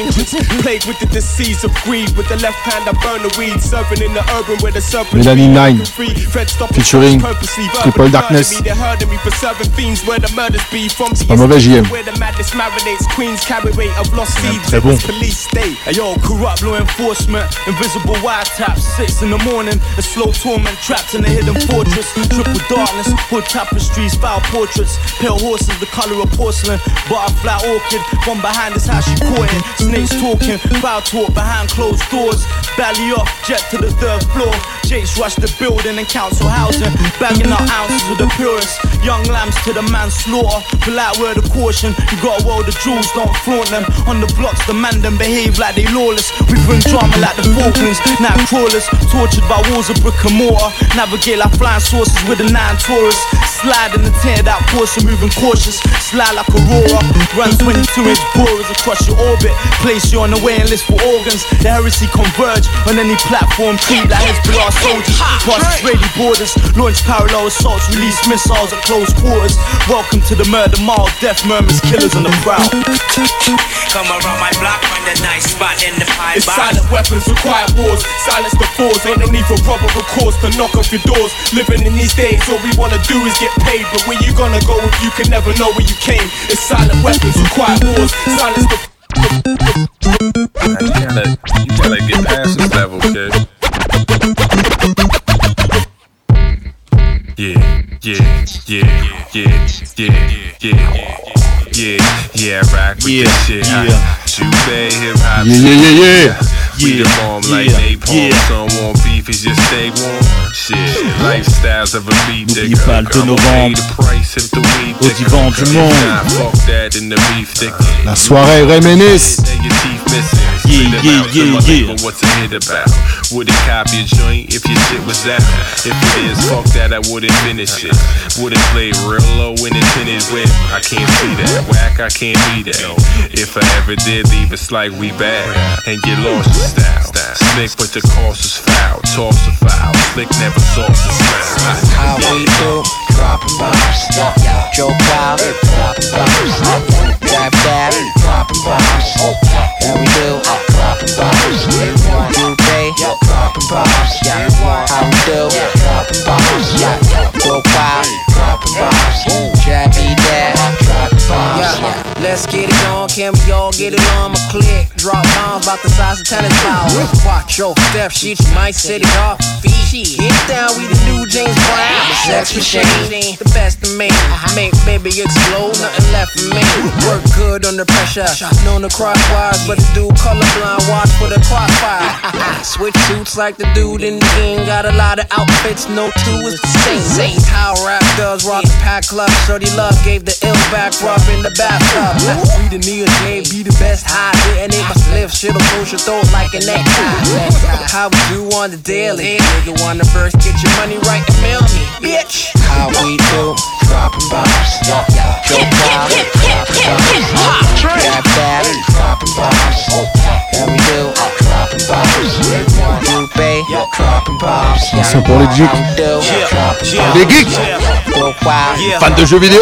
plagued with the disease of greed. With the left hand, I burn the weed, serving in the urban where the serpent Melanin Nine, featuring purposely, Triple Darkness. murder. They're herding me for serving fiends where the murders be. From the pas mauvais, JM. where the madness marinates, queens carry weight of lost seeds. très bon. Police state. Yo, corrupt law enforcement, invisible wiretaps, six in the morning, a slow torment trapped in a hidden fortress. Triple darkness, hood tapestries, foul portraits, pale horses, the color of porcelain. Butterfly orchid, from behind is how she caught it. Snakes talking, foul talk behind closed doors. Belly up, jet to the third floor. Jakes rush the building and council housing, bagging out ounces of the purest. Young lambs to the manslaughter, polite word of caution. You got a world of jewels, don't flaunt them. On the blocks, the man them behave like they lawless. We bring drama like the Falklands, night crawlers, tortured by walls of brick and mortar. Navigate like flying saucers with a nine Taurus. Slide in the tear that portion, moving cautious. Slide like Aurora, run 22 inch borers across your orbit. Place you on the waiting list for organs. The heresy converge on any platform. Creep like Hezbollah soldiers. Cross Israeli borders, launch parallel assaults, release missiles at close quarters. Welcome to the murder mile, death murmurs, killers on the prowl. Come around my block, find a nice spot in the pine It's box. silent weapons with quiet wars. Silence the fours. Ain't no need for proper recourse to knock off your doors. Living in these days, all we wanna do is get paid. But where you gonna go if you can never know where you came? It's silent weapons with quiet wars. Silence the You gotta, you gotta get past this level, kid. Yeah, yeah, yeah, yeah, yeah, yeah. Yeah, yeah, rock with Yeah, this shit. yeah. huh? You bad hip hop. Yeah, yeah, yeah, yeah. We Yeah, like yeah, napalm. yeah. Some want beef, is just stay warm. Shit, lifestyles of a beat N'oublie digger. pas le 2 I'ma pay novembre, au divan du monde. La soirée Remenis. And your teeth missing. Yeah, Spit 'em yeah, out, yeah, yeah. nigga What's a hit about? Would it copy a joint if your shit was out? If it is, fuck that, I wouldn't finish it. Would've played real low when in intended whip. I can't see that. Whack, I can't be that. If I ever did leave, it's like we bad. And you lost your style. Slick, but the cost is foul. Toss a foul. Slick never sauce the foul. How we do, dropping bombs. Joe Wild, dropping bombs. Dab Dab, dropping bombs. How we do, bombs. Juve, dropping bombs. How we do, dropping bombs. Joe Wild, dropping bombs. Jabby Dab, dropping bombs. Let's get it on, can we all get it on? My click, drop bombs about the size of tennis balls. Watch your step, shit, you might set it off. Feet, get down, we the new James Brown. The sex machine, the best of me. Make baby explode, nothing left for me. Work good under pressure, known to crosswise, but the dude colorblind, watch for the crossfire. Switch suits like the dude in the game. Got a lot of outfits, no two is the same. Same how rap does, rock the pack club. Shorty Love gave the ill back rub in the bathtub. We the Neo J, be the best high. Hitting it, my spliff, shit'll push your throat like a necktie. How we do on the daily? Nigga wanna first get your money right and mail me, bitch. How we do, dropping bombs. Joe Wild, dropping bombs. Dab Dab, dropping bombs. We do, dropping bombs. Juve, dropping bombs. Attention pour les geeks. Les geeks Fans de jeux vidéo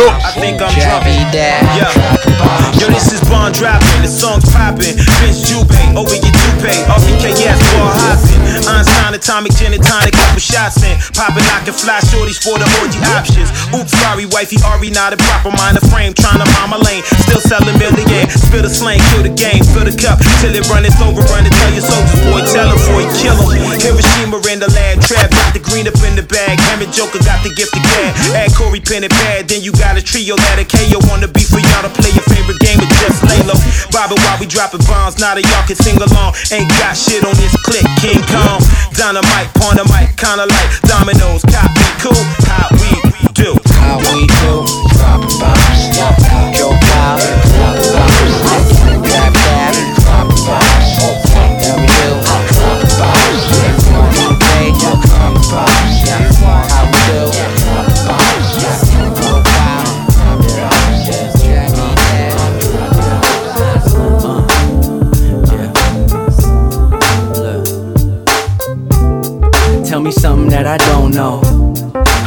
Yo, this is Bond dropping, the song's popping. Vince Jube, over your toupee. RPKS, Paul Hopping. Einstein, atomic gin and tonic, couple shots in. Popping, knocking fly shorties for the orgy options. Oops, sorry, wifey, Ari, not a proper mind of frame. Trying to mind my lane, still selling million. Spill the slang, kill the game, fill the cup till it run, it's over. Run and tell your soldiers, boy, tell them, boy, kill them. Hiroshima in the lab, trap, got the green up in the bag. Him and Joker got the gift again. Add Corey, pen and pad, then you got a trio that a KO wanna be for y'all to play your favorite game of just lay low. Bobbing while we dropping bombs, now that y'all can sing along. Ain't got shit on this click, King Kong. Dynamite, pawn the mic, kinda like dominoes. Copy, cool, how we do. How we do,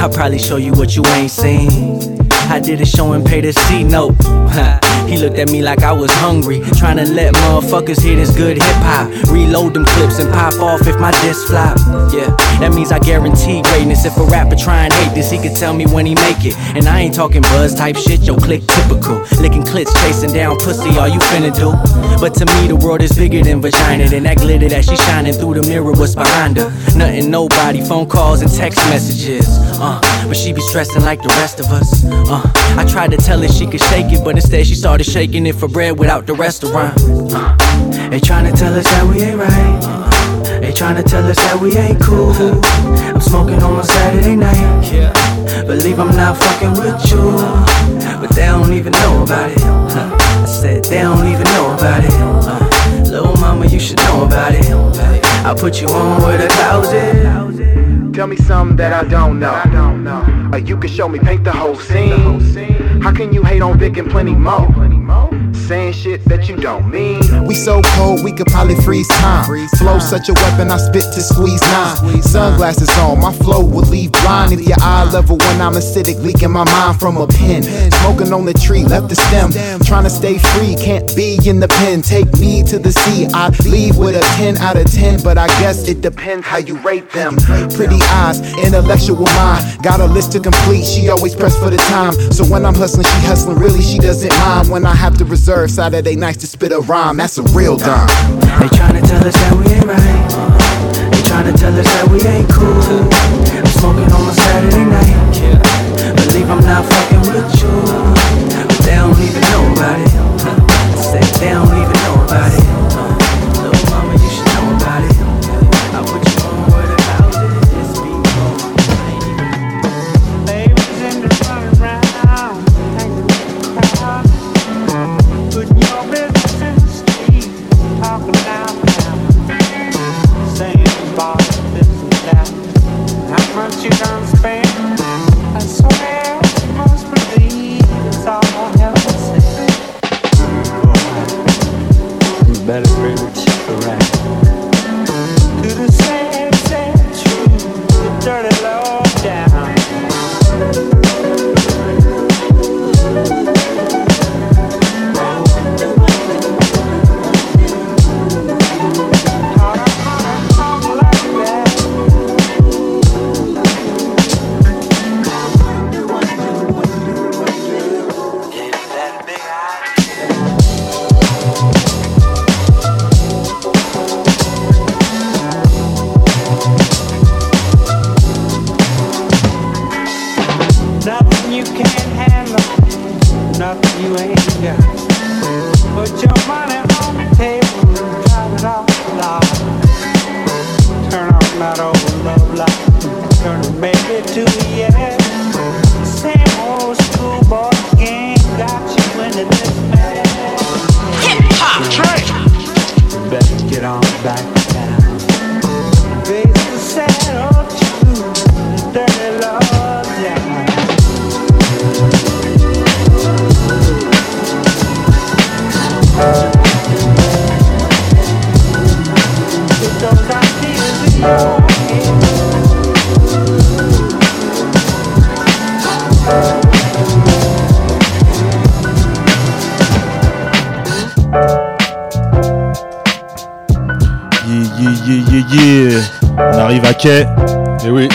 I'll probably show you what you ain't seen. I did a show and paid a C note. he looked at me like I was hungry, trying to let motherfuckers hear this good hip hop. Reload them clips and pop off if my disc flop. Yeah, that means I guarantee greatness. If a rapper try and hate this, he could tell me when he make it. And I ain't talking buzz type shit, yo, click typical. Licking clits, chasing down pussy, all you finna do. But to me, the world is bigger than vagina. Than that glitter that she shining through the mirror, what's behind her? Nothing, nobody, phone calls and text messages. Uh, but she be stressing like the rest of us. Uh, I tried to tell her she could shake it, but instead she started shaking it for bread without the restaurant. Uh, they to tell us that we ain't right. They trying to tell us that we ain't cool. I'm smoking on a Saturday night. Believe I'm not fucking with you, but they don't even know about it. Uh, I said they don't even know about it. Uh, little mama, you should know about it. I'll put you on the clouds is. Tell me something that I don't know. Or you can show me, paint the whole scene. How can you hate on Vic and plenty more? Saying shit that you don't mean. We so cold, we could probably freeze time. Flow such a weapon, I spit to squeeze nine. Sunglasses on, my flow will leave blind at your eye level when I'm acidic, leaking my mind from a pen. Smoking on the tree, left the stem. Trying to stay free, can't be in the pen. Take me to the sea, I leave with a 10 out of 10. But I guess it depends how you rate them. Pretty eyes, intellectual mind. Got a list to complete, she always pressed for the time. So when I'm hustling, she hustling, really, she doesn't mind. When I have to reserve Saturday nights to spit a rhyme, that's a real dime. They tryna tell us that we ain't right. They tryna tell us that we ain't cool. I'm smoking on a Saturday night. Believe I'm not fucking with you, but they don't even know about it. Said they don't even know about it.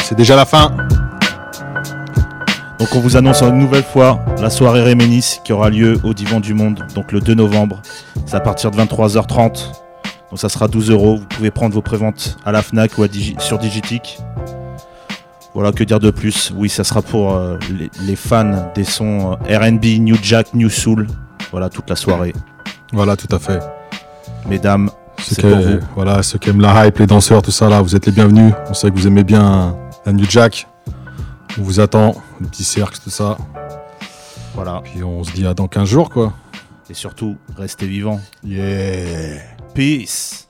C'est déjà la fin. Donc on vous annonce une nouvelle fois la soirée Réménis qui aura lieu au Divan du Monde, donc le 2 novembre. C'est à partir de 23h30. Donc ça sera 12 euros. Vous pouvez prendre vos préventes à la Fnac ou à Digi- sur Digitic. Voilà, que dire de plus? Oui, ça sera pour euh, les, les fans des sons euh, RB, New Jack, New Soul. Voilà, toute la soirée. Voilà, tout à fait. Mesdames, Ceux c'est pour vous. voilà, ceux qui aiment la hype, les danseurs, tout ça là, vous êtes les bienvenus. On sait que vous aimez bien la New Jack. On vous attend, le petit cercle, tout ça. Voilà. Puis on se dit à dans 15 jours quoi. Et surtout, restez vivants. Yeah. Peace.